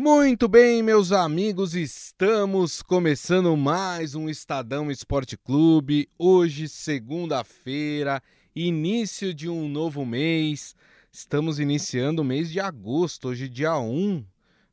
Muito bem, meus amigos, estamos começando mais um Estadão Esporte Clube. Hoje, segunda-feira, início de um novo mês. Estamos iniciando o mês de agosto, hoje, dia 1,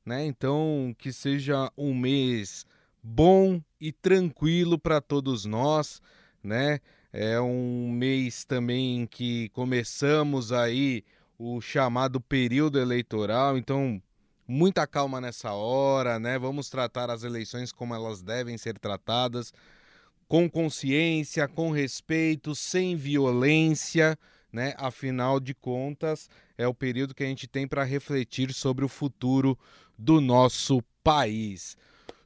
né? Então, que seja um mês bom e tranquilo para todos nós, né? É um mês também que começamos aí o chamado período eleitoral, então muita calma nessa hora, né? Vamos tratar as eleições como elas devem ser tratadas, com consciência, com respeito, sem violência, né? Afinal de contas, é o período que a gente tem para refletir sobre o futuro do nosso país.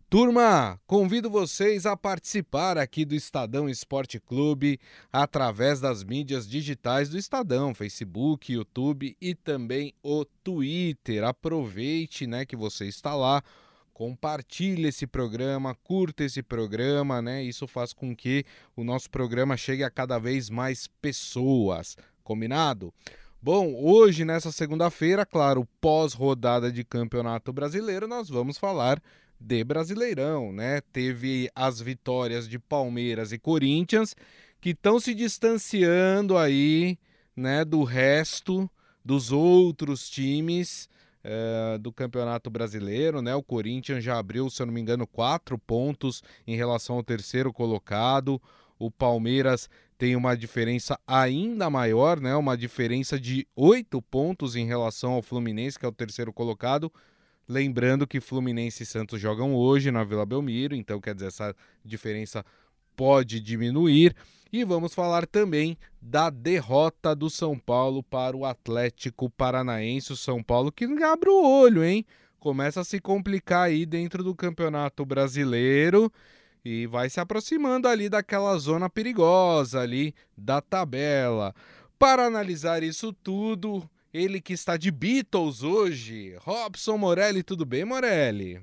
Turma, convido vocês a participar aqui do Estadão Esporte Clube através das mídias digitais do Estadão, Facebook, YouTube e também o Twitter. Aproveite, né, que você está lá, compartilhe esse programa, curta esse programa, né? Isso faz com que o nosso programa chegue a cada vez mais pessoas. Combinado? Bom, hoje, nessa segunda-feira, claro, pós-rodada de Campeonato Brasileiro, nós vamos falar de Brasileirão, né? Teve as vitórias de Palmeiras e Corinthians que estão se distanciando aí, né, do resto dos outros times uh, do Campeonato Brasileiro, né? O Corinthians já abriu, se eu não me engano, quatro pontos em relação ao terceiro colocado. O Palmeiras tem uma diferença ainda maior, né? Uma diferença de oito pontos em relação ao Fluminense, que é o terceiro colocado. Lembrando que Fluminense e Santos jogam hoje na Vila Belmiro, então quer dizer, essa diferença pode diminuir. E vamos falar também da derrota do São Paulo para o Atlético Paranaense. O São Paulo que abre o olho, hein? Começa a se complicar aí dentro do Campeonato Brasileiro e vai se aproximando ali daquela zona perigosa ali da tabela. Para analisar isso tudo, ele que está de Beatles hoje, Robson Morelli, tudo bem, Morelli?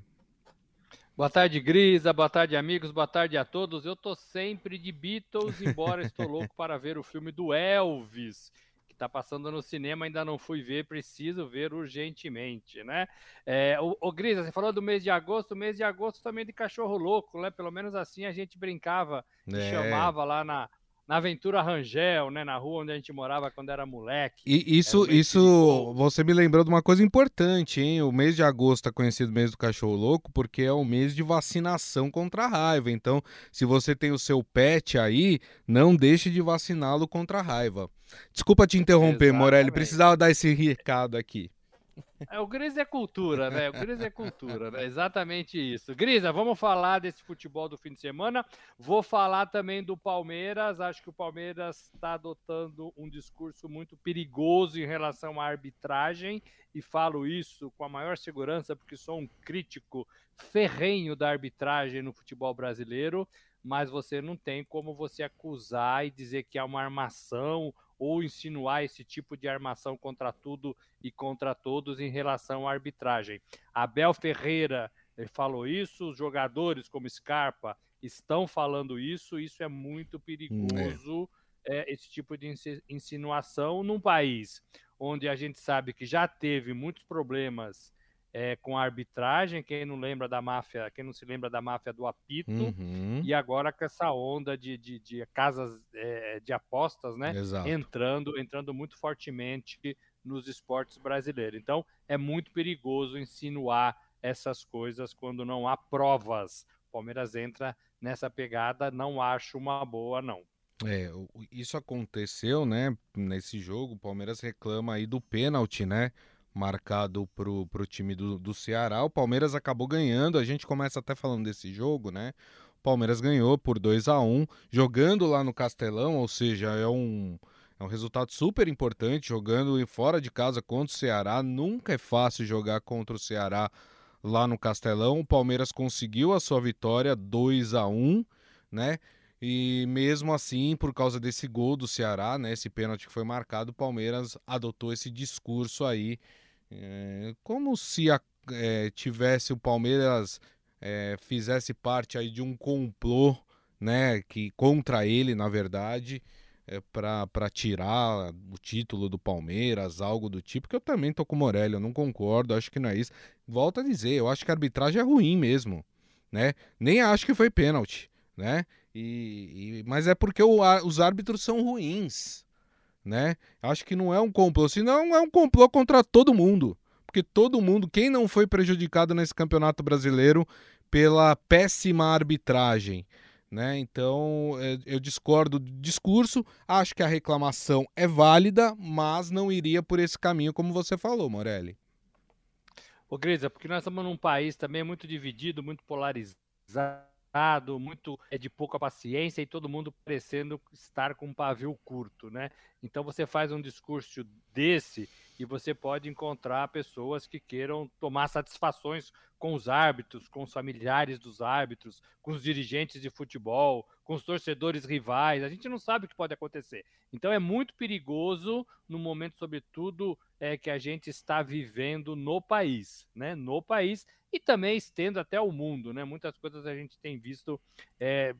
Boa tarde, Grisa. Boa tarde, amigos. Boa tarde a todos. Eu tô sempre de Beatles, embora estou louco para ver o filme do Elvis, que está passando no cinema. Ainda não fui ver, preciso ver urgentemente, né? É, o, o Grisa, você falou do mês de agosto. O mês de agosto também é de cachorro louco, né? Pelo menos assim a gente brincava e é. chamava lá na, na Aventura Rangel, né, na rua onde a gente morava quando era moleque. E isso, um isso você me lembrou de uma coisa importante, hein? O mês de agosto é conhecido mês do cachorro louco porque é o mês de vacinação contra a raiva. Então, se você tem o seu pet aí, não deixe de vaciná-lo contra a raiva. Desculpa te interromper, Exatamente. Morelli, precisava dar esse recado aqui. É, o Gris é cultura, né? O Gris é cultura, né? Exatamente isso. Grisa, vamos falar desse futebol do fim de semana. Vou falar também do Palmeiras. Acho que o Palmeiras está adotando um discurso muito perigoso em relação à arbitragem. E falo isso com a maior segurança, porque sou um crítico ferrenho da arbitragem no futebol brasileiro. Mas você não tem como você acusar e dizer que há uma armação ou insinuar esse tipo de armação contra tudo e contra todos em relação à arbitragem. Abel Ferreira falou isso, os jogadores como Scarpa estão falando isso, isso é muito perigoso, é. É, esse tipo de insinuação num país onde a gente sabe que já teve muitos problemas é, com a arbitragem, quem não lembra da máfia, quem não se lembra da máfia do apito, uhum. e agora com essa onda de, de, de casas é, de apostas, né? Exato. Entrando, entrando muito fortemente nos esportes brasileiros. Então é muito perigoso insinuar essas coisas quando não há provas. O Palmeiras entra nessa pegada, não acho uma boa, não. É, isso aconteceu, né? Nesse jogo, o Palmeiras reclama aí do pênalti, né? Marcado pro, pro time do, do Ceará. O Palmeiras acabou ganhando. A gente começa até falando desse jogo, né? O Palmeiras ganhou por 2 a 1 jogando lá no Castelão, ou seja, é um, é um resultado super importante, jogando fora de casa contra o Ceará. Nunca é fácil jogar contra o Ceará lá no Castelão. O Palmeiras conseguiu a sua vitória 2 a 1 né? E mesmo assim, por causa desse gol do Ceará, né, esse pênalti que foi marcado, o Palmeiras adotou esse discurso aí é, como se a, é, tivesse o Palmeiras é, fizesse parte aí de um complô, né, que contra ele, na verdade, é, para tirar o título do Palmeiras, algo do tipo, que eu também tô com o Morelli, eu não concordo, acho que não é isso. Volto a dizer, eu acho que a arbitragem é ruim mesmo, né? Nem acho que foi pênalti, né? E, e, mas é porque o, a, os árbitros são ruins, né? Acho que não é um complô, senão é um complô contra todo mundo. Porque todo mundo, quem não foi prejudicado nesse campeonato brasileiro pela péssima arbitragem, né? Então é, eu discordo do discurso, acho que a reclamação é válida, mas não iria por esse caminho, como você falou, Morelli. Ô, Grisa, porque nós estamos num país também muito dividido, muito polarizado muito é de pouca paciência e todo mundo parecendo estar com um pavio curto, né? Então você faz um discurso desse e você pode encontrar pessoas que queiram tomar satisfações com os árbitros, com os familiares dos árbitros, com os dirigentes de futebol, com os torcedores rivais. A gente não sabe o que pode acontecer. Então é muito perigoso no momento, sobretudo, é, que a gente está vivendo no país, né? No país e também estendo até o mundo, né? Muitas coisas a gente tem visto é,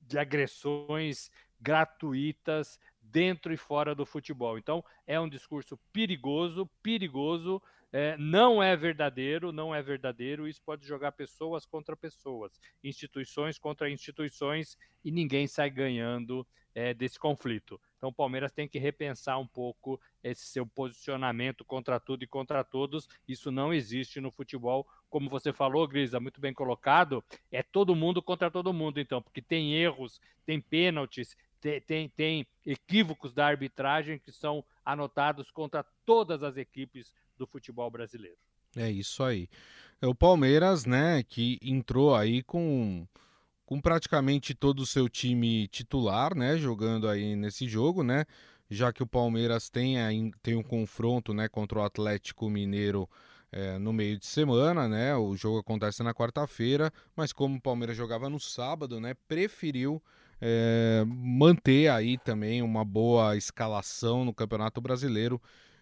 de agressões gratuitas dentro e fora do futebol. Então, é um discurso perigoso, perigoso, é, não é verdadeiro, não é verdadeiro. Isso pode jogar pessoas contra pessoas, instituições contra instituições e ninguém sai ganhando é, desse conflito. Então, o Palmeiras tem que repensar um pouco esse seu posicionamento contra tudo e contra todos. Isso não existe no futebol. Como você falou, Grisa, muito bem colocado, é todo mundo contra todo mundo, então, porque tem erros, tem pênaltis, tem, tem, tem equívocos da arbitragem que são anotados contra todas as equipes do futebol brasileiro. É isso aí. É o Palmeiras, né, que entrou aí com, com praticamente todo o seu time titular, né, jogando aí nesse jogo, né, já que o Palmeiras tem, aí, tem um confronto, né, contra o Atlético Mineiro é, no meio de semana, né, o jogo acontece na quarta-feira, mas como o Palmeiras jogava no sábado, né, preferiu é, manter aí também uma boa escalação no Campeonato Brasileiro,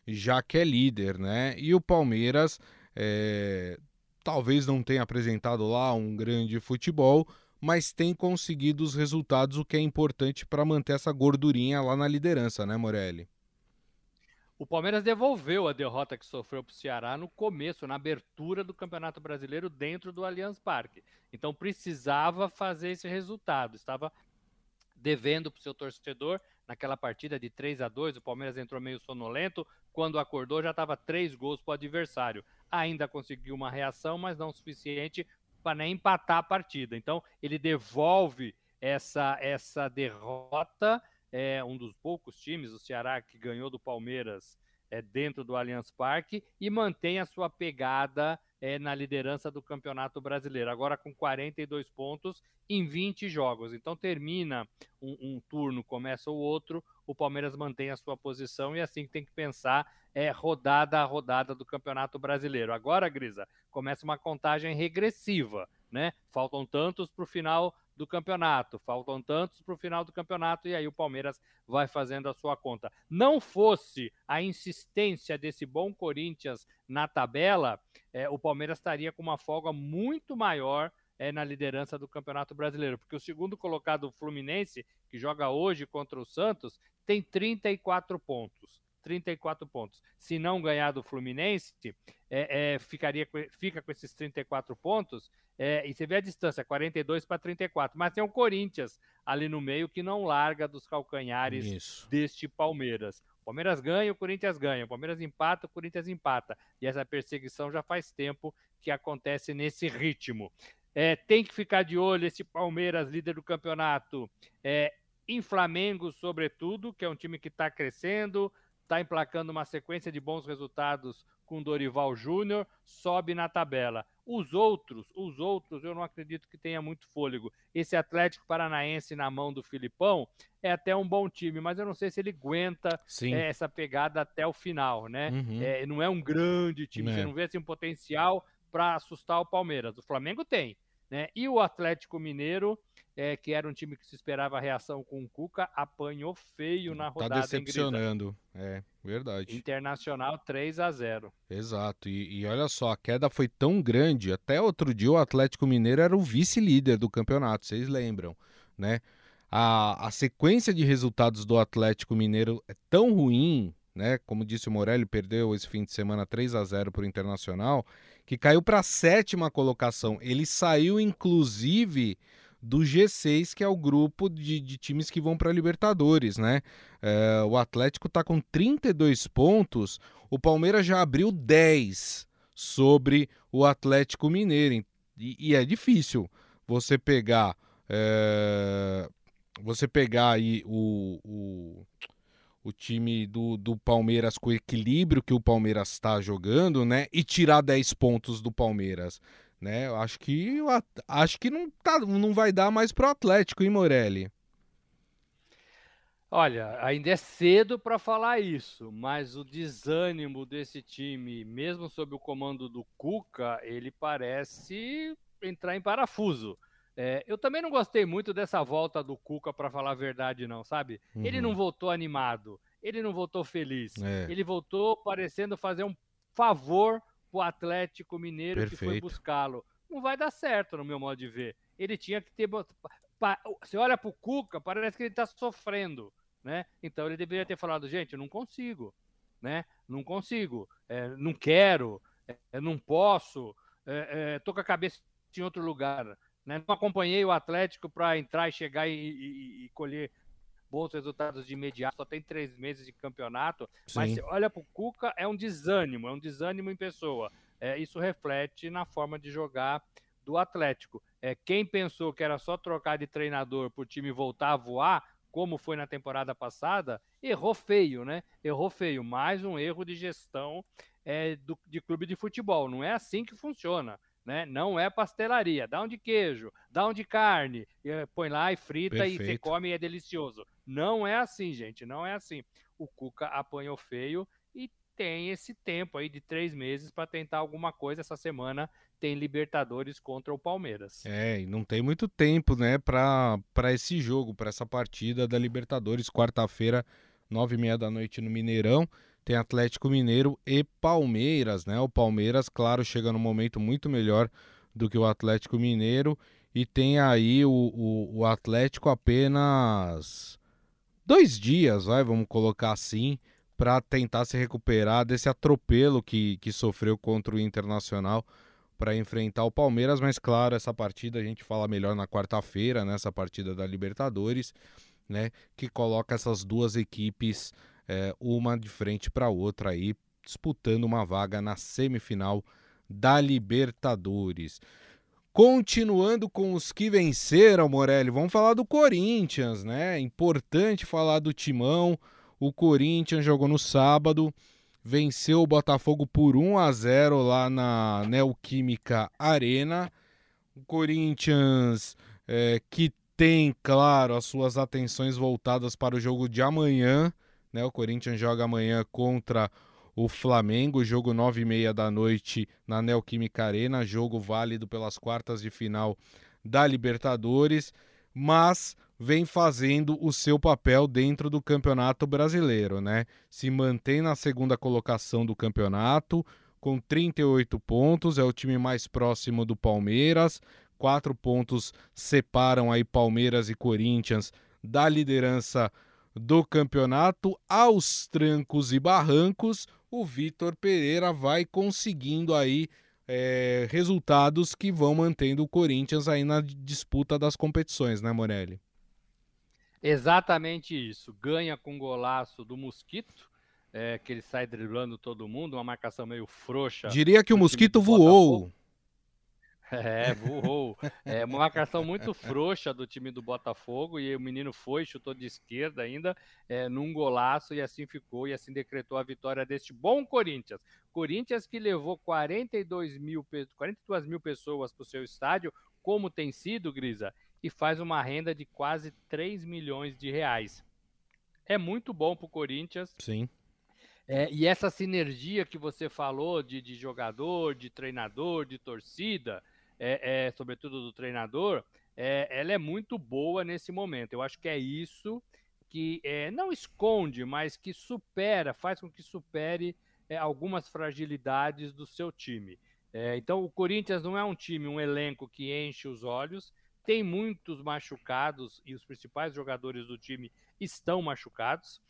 já que é líder, né? E o Palmeiras é, talvez não tenha apresentado lá um grande futebol, mas tem conseguido os resultados, o que é importante para manter essa gordurinha lá na liderança, né, Morelli? O Palmeiras devolveu a derrota que sofreu para o Ceará no começo, na abertura do Campeonato Brasileiro dentro do Allianz Parque. Então precisava fazer esse resultado. Estava devendo para o seu torcedor. Naquela partida de 3 a 2 o Palmeiras entrou meio sonolento. Quando acordou, já estava três gols para o adversário. Ainda conseguiu uma reação, mas não o suficiente nem empatar a partida. Então, ele devolve essa, essa derrota. É um dos poucos times, o Ceará, que ganhou do Palmeiras é, dentro do Allianz Parque e mantém a sua pegada é, na liderança do Campeonato Brasileiro, agora com 42 pontos em 20 jogos. Então termina um, um, turno, começa o outro, o Palmeiras mantém a sua posição e é assim que tem que pensar é rodada a rodada do Campeonato Brasileiro. Agora, Grisa, começa uma contagem regressiva, né? Faltam tantos para o final do campeonato, faltam tantos para o final do campeonato e aí o Palmeiras vai fazendo a sua conta. Não fosse a insistência desse bom Corinthians na tabela, é, o Palmeiras estaria com uma folga muito maior é, na liderança do Campeonato Brasileiro, porque o segundo colocado, o Fluminense, que joga hoje contra o Santos, tem 34 pontos. 34 pontos. Se não ganhar do Fluminense, é, é, ficaria, fica com esses 34 pontos. É, e você vê a distância, 42 para 34. Mas tem o Corinthians ali no meio que não larga dos calcanhares Isso. deste Palmeiras. O Palmeiras ganha, o Corinthians ganha. O Palmeiras empata, o Corinthians empata. E essa perseguição já faz tempo que acontece nesse ritmo. É, tem que ficar de olho esse Palmeiras, líder do campeonato, é, em Flamengo, sobretudo, que é um time que está crescendo, está emplacando uma sequência de bons resultados com Dorival Júnior, sobe na tabela. Os outros, os outros, eu não acredito que tenha muito fôlego. Esse Atlético Paranaense na mão do Filipão é até um bom time, mas eu não sei se ele aguenta é, essa pegada até o final, né? Uhum. É, não é um grande time, é. você não vê assim, um potencial para assustar o Palmeiras. O Flamengo tem, né? E o Atlético Mineiro, é, que era um time que se esperava a reação com o Cuca, apanhou feio na tá rodada. Tá decepcionando, é verdade. Internacional 3 a 0 Exato, e, e, olha só, a queda foi tão grande, até outro dia o Atlético Mineiro era o vice-líder do campeonato, vocês lembram, né? a, a sequência de resultados do Atlético Mineiro é tão ruim, né? Como disse o Morelli, perdeu esse fim de semana 3 a 0 para o Internacional, que caiu para a sétima colocação. Ele saiu, inclusive, do G6, que é o grupo de, de times que vão para Libertadores, né? É, o Atlético está com 32 pontos, o Palmeiras já abriu 10 sobre o Atlético Mineiro. E, e é difícil você pegar. É, você pegar aí o, o, o time do, do Palmeiras com o equilíbrio que o Palmeiras está jogando, né? E tirar 10 pontos do Palmeiras. Né? Eu acho que acho que não, tá, não vai dar mais pro Atlético, hein, Morelli? Olha, ainda é cedo para falar isso, mas o desânimo desse time, mesmo sob o comando do Cuca, ele parece entrar em parafuso. É, eu também não gostei muito dessa volta do Cuca, para falar a verdade, não, sabe? Uhum. Ele não voltou animado, ele não voltou feliz, é. ele voltou parecendo fazer um favor pro Atlético Mineiro Perfeito. que foi buscá-lo. Não vai dar certo, no meu modo de ver. Ele tinha que ter. Você olha pro Cuca, parece que ele tá sofrendo, né? Então ele deveria ter falado, gente, eu não consigo, né? Não consigo, é, não quero, é, não posso, é, é, tô com a cabeça em outro lugar. Né? Não acompanhei o Atlético para entrar e chegar e, e, e colher bons resultados de imediato, só tem três meses de campeonato, Sim. mas olha para o Cuca, é um desânimo, é um desânimo em pessoa. É, isso reflete na forma de jogar do Atlético. É, quem pensou que era só trocar de treinador para o time voltar a voar, como foi na temporada passada, errou feio, né? Errou feio. Mais um erro de gestão é, do, de clube de futebol. Não é assim que funciona né? Não é pastelaria. Dá um de queijo, dá um de carne, põe lá e frita Perfeito. e você come e é delicioso. Não é assim, gente. Não é assim. O Cuca apanhou feio e tem esse tempo aí de três meses para tentar alguma coisa. Essa semana tem Libertadores contra o Palmeiras. É, e não tem muito tempo, né, para esse jogo, para essa partida da Libertadores, quarta-feira, nove e meia da noite no Mineirão tem Atlético Mineiro e Palmeiras, né? O Palmeiras, claro, chega num momento muito melhor do que o Atlético Mineiro e tem aí o, o, o Atlético apenas dois dias, vai, vamos colocar assim, para tentar se recuperar desse atropelo que, que sofreu contra o Internacional para enfrentar o Palmeiras, mas claro, essa partida a gente fala melhor na quarta-feira, nessa né? partida da Libertadores, né, que coloca essas duas equipes é, uma de frente para a outra aí, disputando uma vaga na semifinal da Libertadores. Continuando com os que venceram, Morelli, vamos falar do Corinthians, né? Importante falar do Timão. O Corinthians jogou no sábado, venceu o Botafogo por 1 a 0 lá na Neoquímica Arena. O Corinthians é, que tem, claro, as suas atenções voltadas para o jogo de amanhã né? O Corinthians joga amanhã contra o Flamengo, jogo nove e meia da noite na Neoquímica Arena, jogo válido pelas quartas de final da Libertadores, mas vem fazendo o seu papel dentro do Campeonato Brasileiro, né? Se mantém na segunda colocação do campeonato com 38 pontos, é o time mais próximo do Palmeiras. Quatro pontos separam aí Palmeiras e Corinthians da liderança do campeonato, aos trancos e barrancos, o Vitor Pereira vai conseguindo aí é, resultados que vão mantendo o Corinthians aí na disputa das competições, né, Morelli? Exatamente isso. Ganha com golaço do Mosquito, é, que ele sai driblando todo mundo, uma marcação meio frouxa. Diria que o Mosquito voou. É, voou. É uma marcação muito frouxa do time do Botafogo e o menino foi, chutou de esquerda ainda, é, num golaço e assim ficou e assim decretou a vitória deste bom Corinthians. Corinthians que levou 42 mil, 42 mil pessoas para o seu estádio, como tem sido, Grisa, e faz uma renda de quase 3 milhões de reais. É muito bom para o Corinthians. Sim. É, e essa sinergia que você falou de, de jogador, de treinador, de torcida, é, é, sobretudo do treinador, é, ela é muito boa nesse momento. Eu acho que é isso que é, não esconde, mas que supera, faz com que supere é, algumas fragilidades do seu time. É, então, o Corinthians não é um time, um elenco que enche os olhos, tem muitos machucados e os principais jogadores do time estão machucados.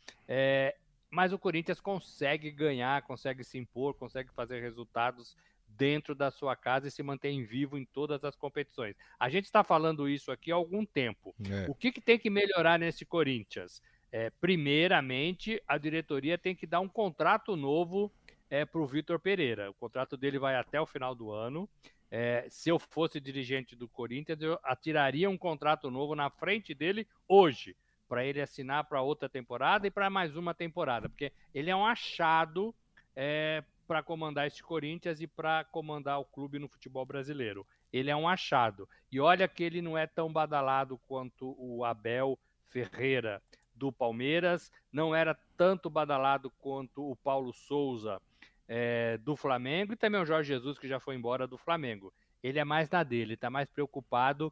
Mas o Corinthians consegue ganhar, consegue se impor, consegue fazer resultados dentro da sua casa e se mantém vivo em todas as competições. A gente está falando isso aqui há algum tempo. É. O que, que, tem que melhorar nesse Corinthians? É, primeiramente, a diretoria tem que dar um contrato novo é, para o Vitor Pereira. O contrato dele vai até o final do ano. É, se eu fosse dirigente do Corinthians, eu atiraria um contrato novo na frente dele hoje, para ele assinar para outra temporada e para mais uma temporada, porque ele é um achado é, para comandar este Corinthians e para comandar o clube no futebol brasileiro. Ele é um achado. E olha que ele não é tão badalado quanto o Abel Ferreira do Palmeiras, não era tanto badalado quanto o Paulo Souza é, do Flamengo e também o Jorge Jesus, que já foi embora do Flamengo. Ele é mais na dele, está mais preocupado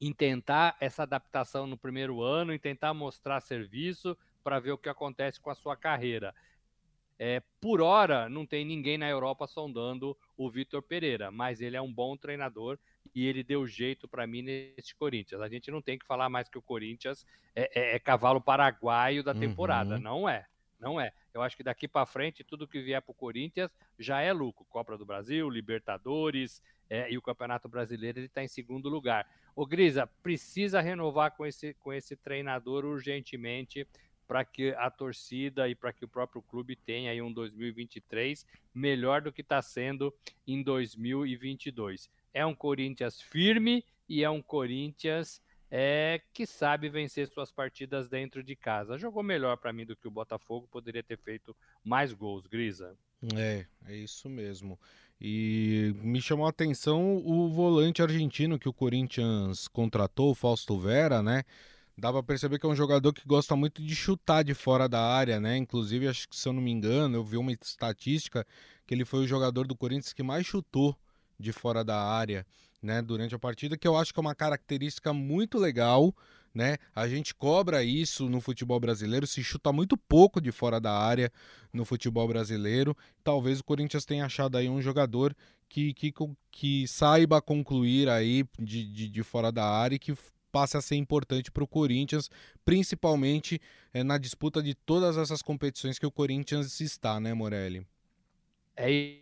em tentar essa adaptação no primeiro ano, em tentar mostrar serviço para ver o que acontece com a sua carreira. É, por hora, não tem ninguém na Europa sondando o Vitor Pereira, mas ele é um bom treinador e ele deu jeito para mim nesse Corinthians. A gente não tem que falar mais que o Corinthians é, é, é cavalo paraguaio da temporada. Uhum. Não é. Não é. Eu acho que daqui para frente, tudo que vier para o Corinthians já é lucro. Copa do Brasil, Libertadores é, e o Campeonato Brasileiro, ele está em segundo lugar. O Grisa, precisa renovar com esse, com esse treinador urgentemente para que a torcida e para que o próprio clube tenha aí um 2023 melhor do que está sendo em 2022. É um Corinthians firme e é um Corinthians é, que sabe vencer suas partidas dentro de casa. Jogou melhor para mim do que o Botafogo, poderia ter feito mais gols, Grisa. É, é isso mesmo. E me chamou a atenção o volante argentino que o Corinthians contratou, o Fausto Vera, né? Dá para perceber que é um jogador que gosta muito de chutar de fora da área, né? Inclusive, acho que se eu não me engano, eu vi uma estatística que ele foi o jogador do Corinthians que mais chutou de fora da área, né, durante a partida, que eu acho que é uma característica muito legal, né? A gente cobra isso no futebol brasileiro, se chuta muito pouco de fora da área no futebol brasileiro. Talvez o Corinthians tenha achado aí um jogador que, que, que saiba concluir aí de, de, de fora da área e que passe a ser importante para o Corinthians, principalmente é, na disputa de todas essas competições que o Corinthians está, né, Morelli? É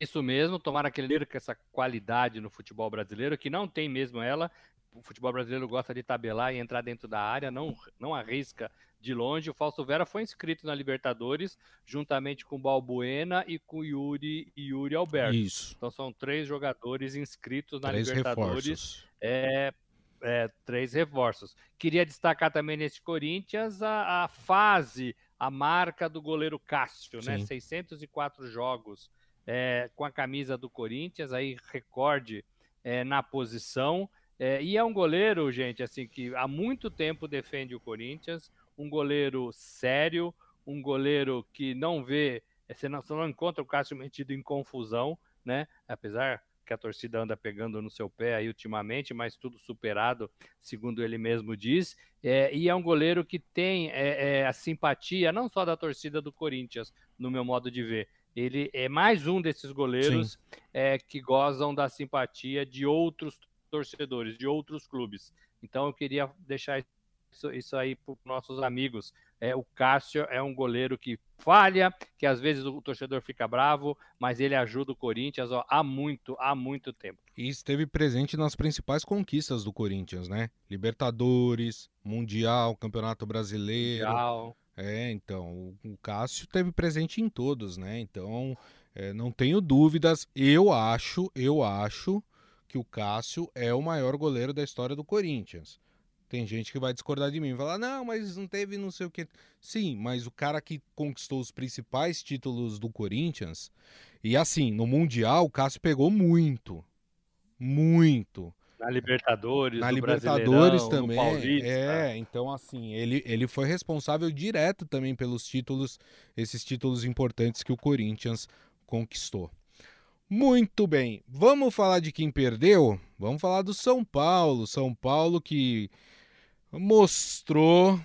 isso mesmo, tomara que ele com essa qualidade no futebol brasileiro, que não tem mesmo ela. O futebol brasileiro gosta de tabelar e entrar dentro da área, não, não arrisca de longe. O Fausto Vera foi inscrito na Libertadores, juntamente com o Balbuena e com o Yuri, Yuri Alberto. Isso. Então são três jogadores inscritos na três Libertadores. É, é, três reforços. Queria destacar também nesse Corinthians a, a fase, a marca do goleiro Cássio, né? Sim. né? 604 jogos é, com a camisa do Corinthians, aí recorde é, na posição. É, e é um goleiro, gente, assim, que há muito tempo defende o Corinthians, um goleiro sério, um goleiro que não vê, você não, você não encontra o Cássio metido em confusão, né? Apesar que a torcida anda pegando no seu pé aí ultimamente, mas tudo superado, segundo ele mesmo diz. É, e é um goleiro que tem é, é, a simpatia não só da torcida do Corinthians, no meu modo de ver. Ele é mais um desses goleiros é, que gozam da simpatia de outros torcedores, de outros clubes. Então eu queria deixar isso, aí para os nossos amigos. É, o Cássio é um goleiro que falha, que às vezes o torcedor fica bravo, mas ele ajuda o Corinthians ó, há muito, há muito tempo. E esteve presente nas principais conquistas do Corinthians, né? Libertadores, Mundial, Campeonato Brasileiro. Mundial. É, então, o Cássio esteve presente em todos, né? Então, é, não tenho dúvidas. Eu acho, eu acho que o Cássio é o maior goleiro da história do Corinthians. Tem gente que vai discordar de mim e falar, não, mas não teve não sei o que. Sim, mas o cara que conquistou os principais títulos do Corinthians, e assim, no Mundial, o Cássio pegou muito. Muito. Na Libertadores, na Libertadores também. É, então assim, ele, ele foi responsável direto também pelos títulos, esses títulos importantes que o Corinthians conquistou. Muito bem, vamos falar de quem perdeu? Vamos falar do São Paulo. São Paulo que mostrou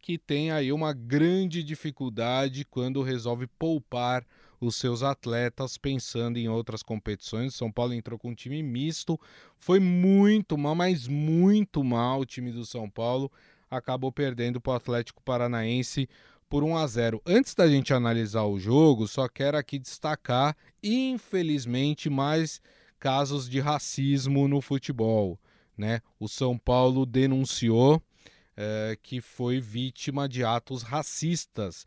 que tem aí uma grande dificuldade quando resolve poupar os seus atletas pensando em outras competições. São Paulo entrou com um time misto, foi muito mal, mas muito mal o time do São Paulo. Acabou perdendo para o Atlético Paranaense por 1 a 0. Antes da gente analisar o jogo, só quero aqui destacar, infelizmente, mais casos de racismo no futebol. Né? O São Paulo denunciou é, que foi vítima de atos racistas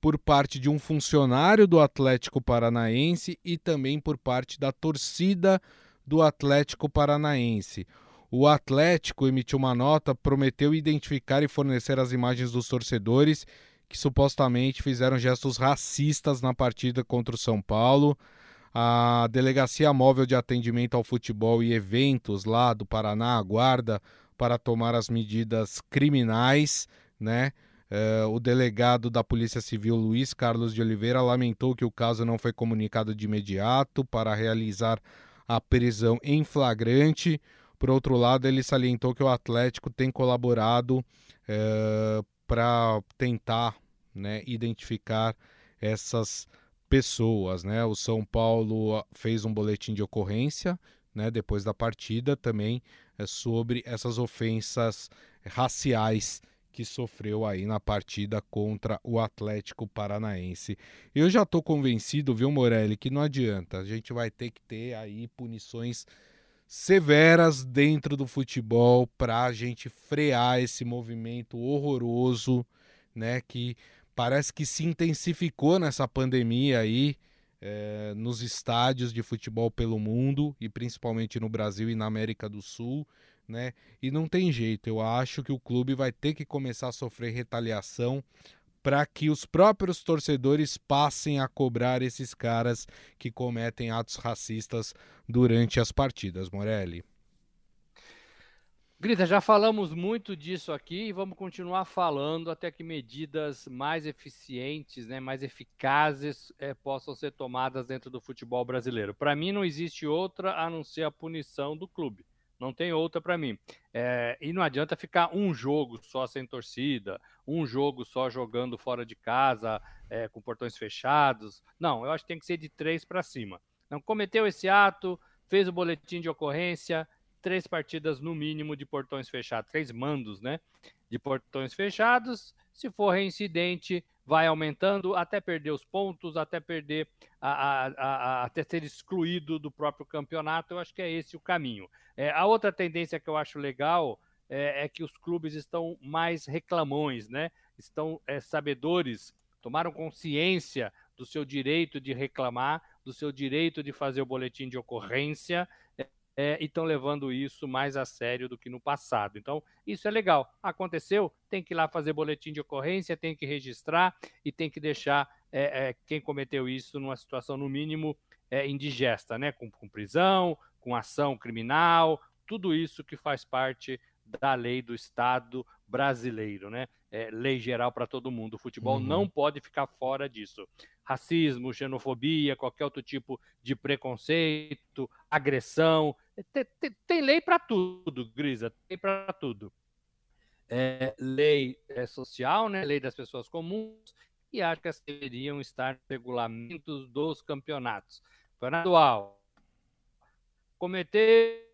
por parte de um funcionário do Atlético Paranaense e também por parte da torcida do Atlético Paranaense. O Atlético emitiu uma nota, prometeu identificar e fornecer as imagens dos torcedores que supostamente fizeram gestos racistas na partida contra o São Paulo. A Delegacia Móvel de Atendimento ao Futebol e Eventos lá do Paraná aguarda para tomar as medidas criminais, né? Uh, o delegado da Polícia Civil, Luiz Carlos de Oliveira, lamentou que o caso não foi comunicado de imediato para realizar a prisão em flagrante. Por outro lado, ele salientou que o Atlético tem colaborado uh, para tentar né, identificar essas pessoas. Né? O São Paulo fez um boletim de ocorrência né, depois da partida também sobre essas ofensas raciais que sofreu aí na partida contra o Atlético Paranaense. Eu já estou convencido, viu, Morelli, que não adianta. A gente vai ter que ter aí punições severas dentro do futebol para a gente frear esse movimento horroroso, né, que parece que se intensificou nessa pandemia aí. É, nos estádios de futebol pelo mundo e principalmente no Brasil e na América do Sul né? E não tem jeito, eu acho que o clube vai ter que começar a sofrer retaliação para que os próprios torcedores passem a cobrar esses caras que cometem atos racistas durante as partidas, Morelli. Grita, já falamos muito disso aqui e vamos continuar falando até que medidas mais eficientes, né, mais eficazes é, possam ser tomadas dentro do futebol brasileiro. Para mim, não existe outra a não ser a punição do clube. Não tem outra para mim. É, e não adianta ficar um jogo só sem torcida, um jogo só jogando fora de casa, é, com portões fechados. Não, eu acho que tem que ser de três para cima. Não cometeu esse ato, fez o boletim de ocorrência, três partidas no mínimo de portões fechados, três mandos, né? De portões fechados. Se for reincidente, vai aumentando até perder os pontos, até perder a, a, a, até ser excluído do próprio campeonato. Eu acho que é esse o caminho. É, a outra tendência que eu acho legal é, é que os clubes estão mais reclamões, né? Estão é, sabedores, tomaram consciência do seu direito de reclamar, do seu direito de fazer o boletim de ocorrência é, e estão levando isso mais a sério do que no passado. Então, isso é legal. Aconteceu, tem que ir lá fazer boletim de ocorrência, tem que registrar e tem que deixar é, é, quem cometeu isso numa situação, no mínimo, é, indigesta, né? Com, com prisão, com ação criminal, tudo isso que faz parte da lei do Estado brasileiro, né? É, lei geral para todo mundo. O futebol uhum. não pode ficar fora disso. Racismo, xenofobia, qualquer outro tipo de preconceito, agressão. Tem, tem, tem lei para tudo, Grisa, tem para tudo. É, lei é, social, né? lei das pessoas comuns, e acho que deveriam estar regulamentos dos campeonatos. Campeonato cometeu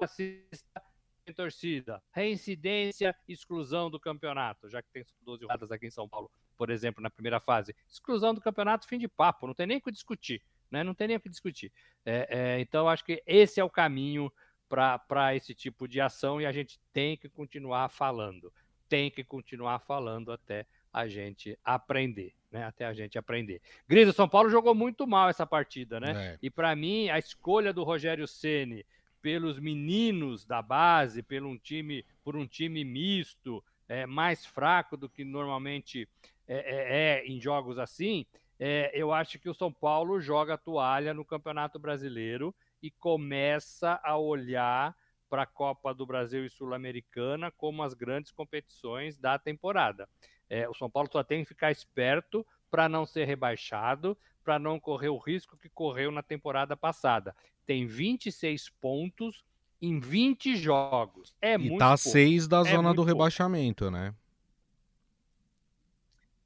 racista em torcida, reincidência, exclusão do campeonato, já que tem 12 rodadas aqui em São Paulo, por exemplo, na primeira fase. Exclusão do campeonato, fim de papo, não tem nem o que discutir, né? Não tem nem o que discutir. É, é, então, acho que esse é o caminho para esse tipo de ação e a gente tem que continuar falando, tem que continuar falando até a gente aprender, né? Até a gente aprender. Gris, o São Paulo jogou muito mal essa partida, né? É. E para mim, a escolha do Rogério Ceni pelos meninos da base, pelo um time, por um time misto, é, mais fraco do que normalmente é, é, é em jogos assim, é, eu acho que o São Paulo joga a toalha no Campeonato Brasileiro e começa a olhar para a Copa do Brasil e Sul-Americana como as grandes competições da temporada. É, o São Paulo só tem que ficar esperto para não ser rebaixado, para não correr o risco que correu na temporada passada. Tem 26 pontos em 20 jogos. É e muito tá a 6 da é zona do rebaixamento, pouco. né?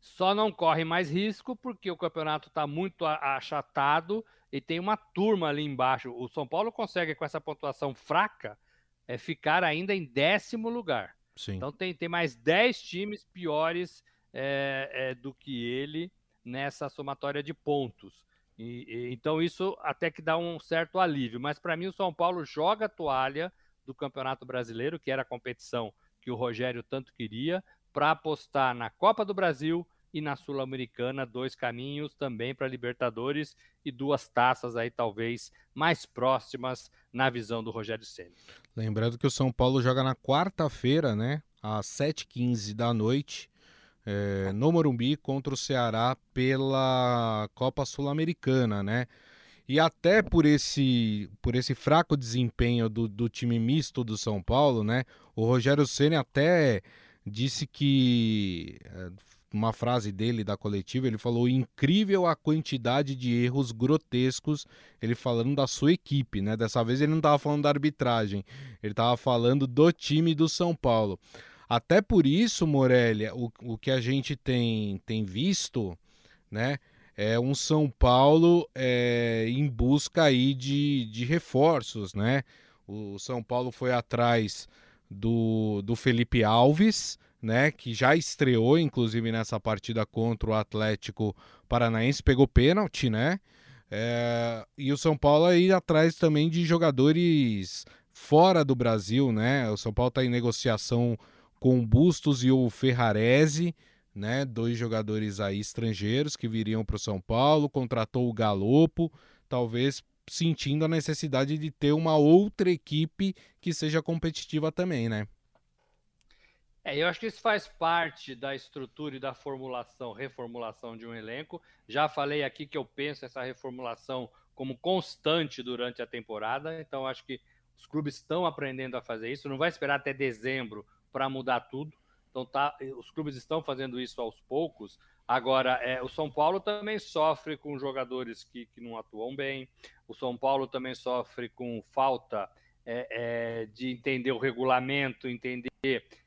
Só não corre mais risco porque o campeonato está muito achatado e tem uma turma ali embaixo. O São Paulo consegue, com essa pontuação fraca, é, ficar ainda em décimo lugar. Sim. Então tem, tem mais 10 times piores é, é, do que ele nessa somatória de pontos. E, e, então isso até que dá um certo alívio. Mas para mim o São Paulo joga a toalha do Campeonato Brasileiro, que era a competição que o Rogério tanto queria, para apostar na Copa do Brasil e na Sul-Americana, dois caminhos também para Libertadores e duas taças aí talvez mais próximas na visão do Rogério Ceni. Lembrando que o São Paulo joga na quarta-feira, né, às 7h15 da noite, é, no Morumbi contra o Ceará pela Copa Sul-Americana, né? E até por esse, por esse fraco desempenho do, do time misto do São Paulo, né? O Rogério Ceni até disse que é, uma frase dele da coletiva, ele falou incrível a quantidade de erros grotescos, ele falando da sua equipe, né? Dessa vez ele não estava falando da arbitragem, ele estava falando do time do São Paulo. Até por isso, Morelia, o, o que a gente tem, tem visto, né? É um São Paulo é, em busca aí de, de reforços, né? O São Paulo foi atrás do, do Felipe Alves, né, que já estreou inclusive nessa partida contra o Atlético Paranaense, pegou pênalti, né? É, e o São Paulo aí atrás também de jogadores fora do Brasil, né? O São Paulo está em negociação com o Bustos e o Ferrarese, né? Dois jogadores aí estrangeiros que viriam para o São Paulo, contratou o Galopo, talvez sentindo a necessidade de ter uma outra equipe que seja competitiva também, né? É, eu acho que isso faz parte da estrutura e da formulação, reformulação de um elenco. Já falei aqui que eu penso essa reformulação como constante durante a temporada, então acho que os clubes estão aprendendo a fazer isso. Não vai esperar até dezembro para mudar tudo. Então tá, os clubes estão fazendo isso aos poucos. Agora, é, o São Paulo também sofre com jogadores que, que não atuam bem. O São Paulo também sofre com falta é, é, de entender o regulamento, entender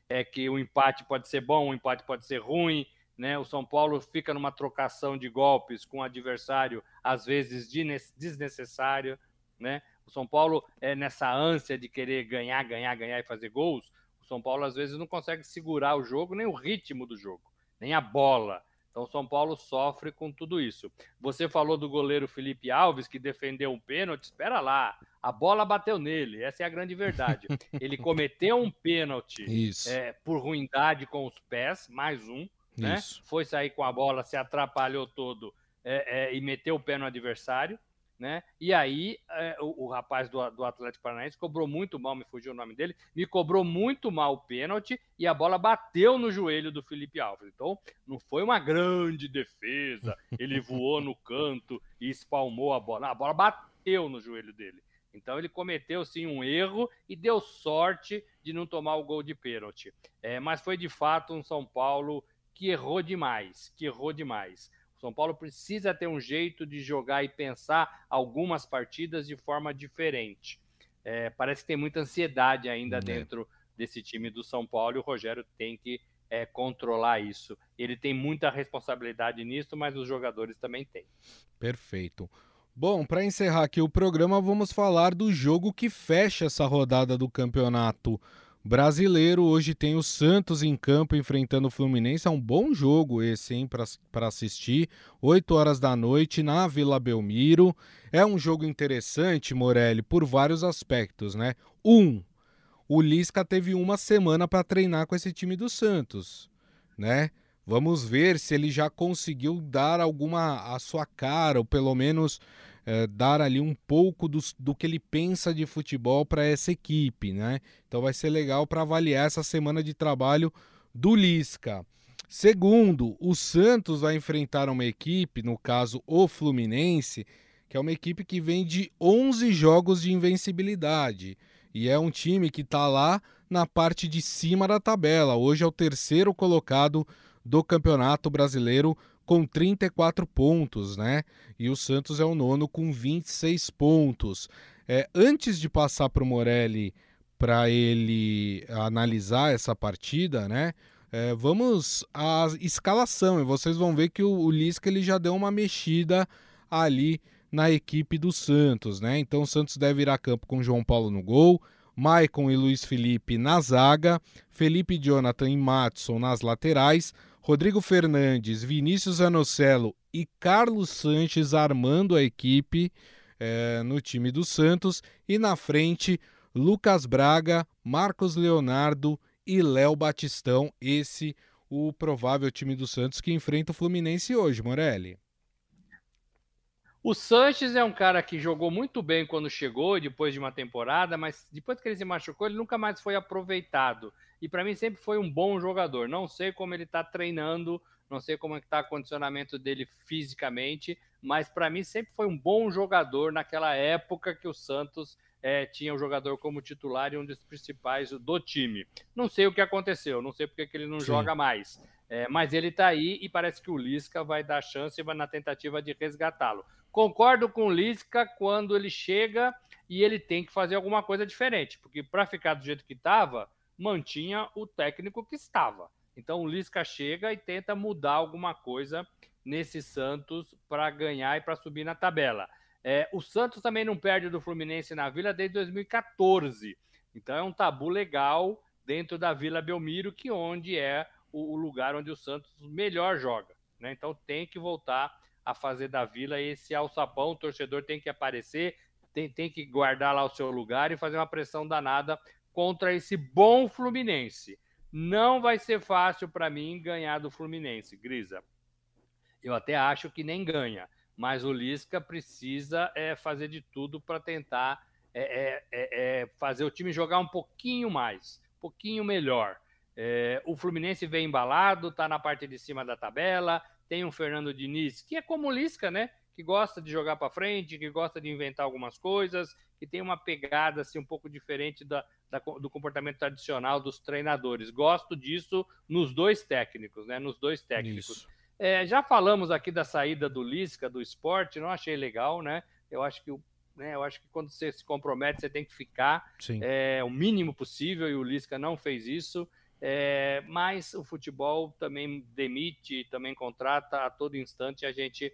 é, que o empate pode ser bom, o empate pode ser ruim. Né? O São Paulo fica numa trocação de golpes com o adversário, às vezes desnecessário. Né? O São Paulo, é nessa ânsia de querer ganhar, ganhar, ganhar e fazer gols, o São Paulo às vezes não consegue segurar o jogo, nem o ritmo do jogo, nem a bola. Então o São Paulo sofre com tudo isso. Você falou do goleiro Felipe Alves, que defendeu um pênalti. Espera lá, a bola bateu nele. Essa é a grande verdade. Ele cometeu um pênalti é, por ruindade com os pés, mais um. Né? Foi sair com a bola, se atrapalhou todo é, é, e meteu o pé no adversário né? E aí é, o, o, rapaz do, do Atlético Paranaense cobrou muito mal, me fugiu o nome dele, me cobrou muito mal o pênalti e a bola bateu no joelho do Felipe Alves. Então não foi uma grande defesa, ele voou no canto e espalmou a bola. A bola bateu no joelho dele. Então ele cometeu sim um erro e deu sorte de não tomar o gol de pênalti. É, mas foi de fato um São Paulo que errou demais, que errou demais. O São Paulo precisa ter um jeito de jogar e pensar algumas partidas de forma diferente. É, parece que tem muita ansiedade ainda é. dentro desse time do São Paulo e o Rogério tem que é, controlar isso. Ele tem muita responsabilidade nisso, mas os jogadores também têm. Perfeito. Bom, para encerrar aqui o programa, vamos falar do jogo que fecha essa rodada do campeonato Brasileiro, hoje tem o Santos em campo enfrentando o Fluminense. É um bom jogo esse, hein, para assistir. 8 horas da noite na Vila Belmiro. É um jogo interessante, Morelli, por vários aspectos, né? Um, o Lisca teve uma semana para treinar com esse time do Santos, né? Vamos ver se ele já conseguiu dar alguma a sua cara, ou pelo menos é, dar ali um pouco do, do que ele pensa de futebol para essa equipe, né? Então vai ser legal para avaliar essa semana de trabalho do Lisca. Segundo, o Santos vai enfrentar uma equipe, no caso o Fluminense, que é uma equipe que vem de 11 jogos de invencibilidade. E é um time que está lá na parte de cima da tabela. Hoje é o terceiro colocado do Campeonato Brasileiro com 34 pontos, né? E o Santos é o nono com 26 pontos. É, antes de passar para o Morelli para ele analisar essa partida, né? É, vamos à escalação e vocês vão ver que o, o Lisca ele já deu uma mexida ali na equipe do Santos, né? Então o Santos deve ir a campo com João Paulo no gol, Maicon e Luiz Felipe na zaga, Felipe Jonathan e Matson nas laterais, Rodrigo Fernandes, Vinícius Anocelo e Carlos Sanches armando a equipe é, no time do Santos e na frente Lucas Braga, Marcos Leonardo e Léo Batistão, esse o provável time do Santos que enfrenta o Fluminense hoje, Morelli. O Sanches é um cara que jogou muito bem quando chegou, depois de uma temporada, mas depois que ele se machucou, ele nunca mais foi aproveitado. E para mim sempre foi um bom jogador. Não sei como ele está treinando, não sei como é está o condicionamento dele fisicamente, mas para mim sempre foi um bom jogador naquela época que o Santos é, tinha o jogador como titular e um dos principais do time. Não sei o que aconteceu, não sei porque que ele não Sim. joga mais. É, mas ele está aí e parece que o Lisca vai dar chance vai na tentativa de resgatá-lo. Concordo com o Lisca quando ele chega e ele tem que fazer alguma coisa diferente, porque para ficar do jeito que estava, mantinha o técnico que estava. Então o Lisca chega e tenta mudar alguma coisa nesse Santos para ganhar e para subir na tabela. É, o Santos também não perde do Fluminense na Vila desde 2014. Então é um tabu legal dentro da Vila Belmiro, que onde é o, o lugar onde o Santos melhor joga. Né? Então tem que voltar a fazer da Vila esse alçapão. O torcedor tem que aparecer, tem, tem que guardar lá o seu lugar e fazer uma pressão danada contra esse bom Fluminense. Não vai ser fácil para mim ganhar do Fluminense, Grisa. Eu até acho que nem ganha mas o Lisca precisa é, fazer de tudo para tentar é, é, é, é, fazer o time jogar um pouquinho mais, um pouquinho melhor. É, o Fluminense vem embalado, está na parte de cima da tabela, tem um Fernando Diniz, que é como o Lisca, né? Que gosta de jogar para frente, que gosta de inventar algumas coisas, que tem uma pegada assim, um pouco diferente da, da, do comportamento tradicional dos treinadores. Gosto disso nos dois técnicos, né? Nos dois técnicos. É, já falamos aqui da saída do Lisca do esporte, não achei legal, né? Eu acho que né, eu acho que quando você se compromete, você tem que ficar é, o mínimo possível, e o Lisca não fez isso. É, mas o futebol também demite, também contrata a todo instante, a gente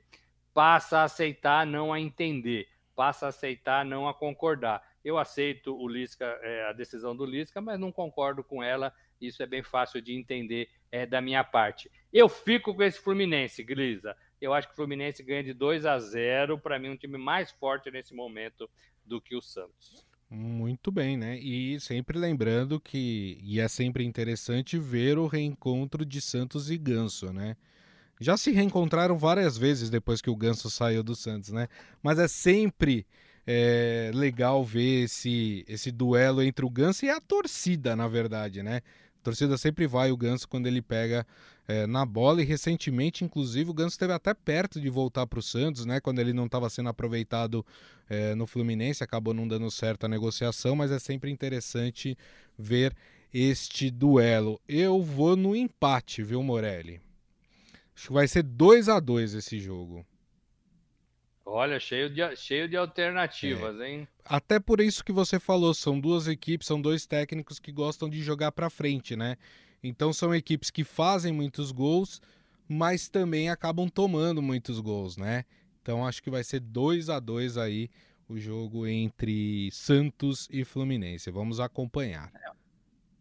passa a aceitar, não a entender, passa a aceitar, não a concordar. Eu aceito o Lisca, é, a decisão do Lisca, mas não concordo com ela. Isso é bem fácil de entender é, da minha parte. Eu fico com esse Fluminense, Grisa. Eu acho que o Fluminense ganha de 2 a 0. Para mim, um time mais forte nesse momento do que o Santos. Muito bem, né? E sempre lembrando que e é sempre interessante ver o reencontro de Santos e Ganso, né? Já se reencontraram várias vezes depois que o Ganso saiu do Santos, né? Mas é sempre é, legal ver esse, esse duelo entre o Ganso e a torcida, na verdade, né? A torcida sempre vai o Ganso quando ele pega é, na bola e recentemente, inclusive, o Ganso esteve até perto de voltar para o Santos, né? Quando ele não estava sendo aproveitado é, no Fluminense, acabou não dando certo a negociação, mas é sempre interessante ver este duelo. Eu vou no empate, viu, Morelli? Acho que vai ser 2 a 2 esse jogo. Olha, cheio de, cheio de alternativas, é. hein? Até por isso que você falou, são duas equipes, são dois técnicos que gostam de jogar para frente, né? Então são equipes que fazem muitos gols, mas também acabam tomando muitos gols, né? Então acho que vai ser 2 a 2 aí o jogo entre Santos e Fluminense. Vamos acompanhar.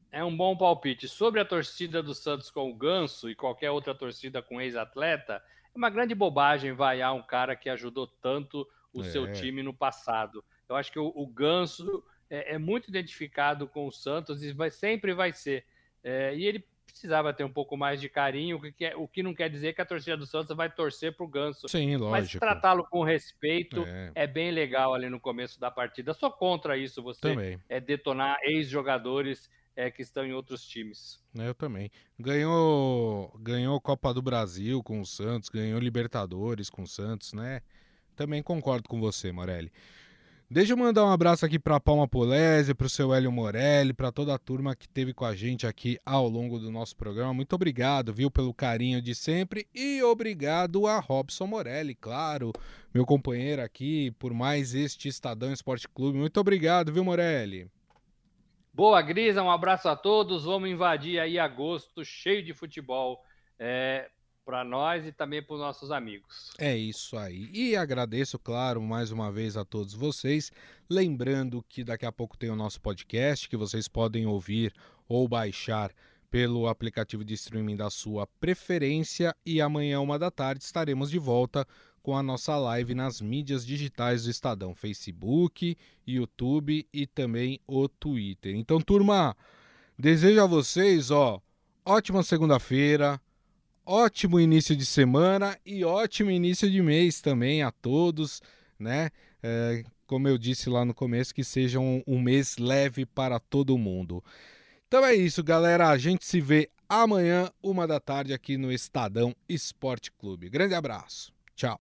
É um bom palpite. Sobre a torcida do Santos com o Ganso e qualquer outra torcida com ex-atleta, é uma grande bobagem vaiar um cara que ajudou tanto o é. seu time no passado. Eu acho que o, o Ganso é, é, muito identificado com o Santos e vai, sempre vai ser. É, e ele precisava ter um pouco mais de carinho, o que, o que não quer dizer que a torcida do Santos vai torcer para o Ganso. Sim, lógico. Mas tratá-lo com respeito é. é. bem legal ali no começo da partida. Sou contra isso, você Também. é detonar ex-jogadores é, que estão em outros times. É, eu também. Ganhou, ganhou Copa do Brasil com o Santos, ganhou Libertadores com o Santos, né? Também concordo com você, Morelli. Deixa eu mandar um abraço aqui para Palma Polese, para o seu Hélio Morelli, para toda a turma que teve com a gente aqui ao longo do nosso programa. Muito obrigado, viu, pelo carinho de sempre e obrigado a Robson Morelli, claro, meu companheiro aqui por mais este Estadão Esporte Clube. Muito obrigado, viu, Morelli? Boa, Grisa, um abraço a todos. Vamos invadir aí agosto cheio de futebol é, para nós e também para os nossos amigos. É isso aí. E agradeço, claro, mais uma vez a todos vocês. Lembrando que daqui a pouco tem o nosso podcast que vocês podem ouvir ou baixar pelo aplicativo de streaming da sua preferência. E amanhã, uma da tarde, estaremos de volta com a nossa live nas mídias digitais do Estadão, Facebook, YouTube e também o Twitter. Então, turma, desejo a vocês, ó, ótima segunda-feira, ótimo início de semana e ótimo início de mês também a todos, né? É, como eu disse lá no começo, que seja um, um mês leve para todo mundo. Então é isso, galera. A gente se vê amanhã, uma da tarde, aqui no Estadão Esporte Clube. Grande abraço. Tchau.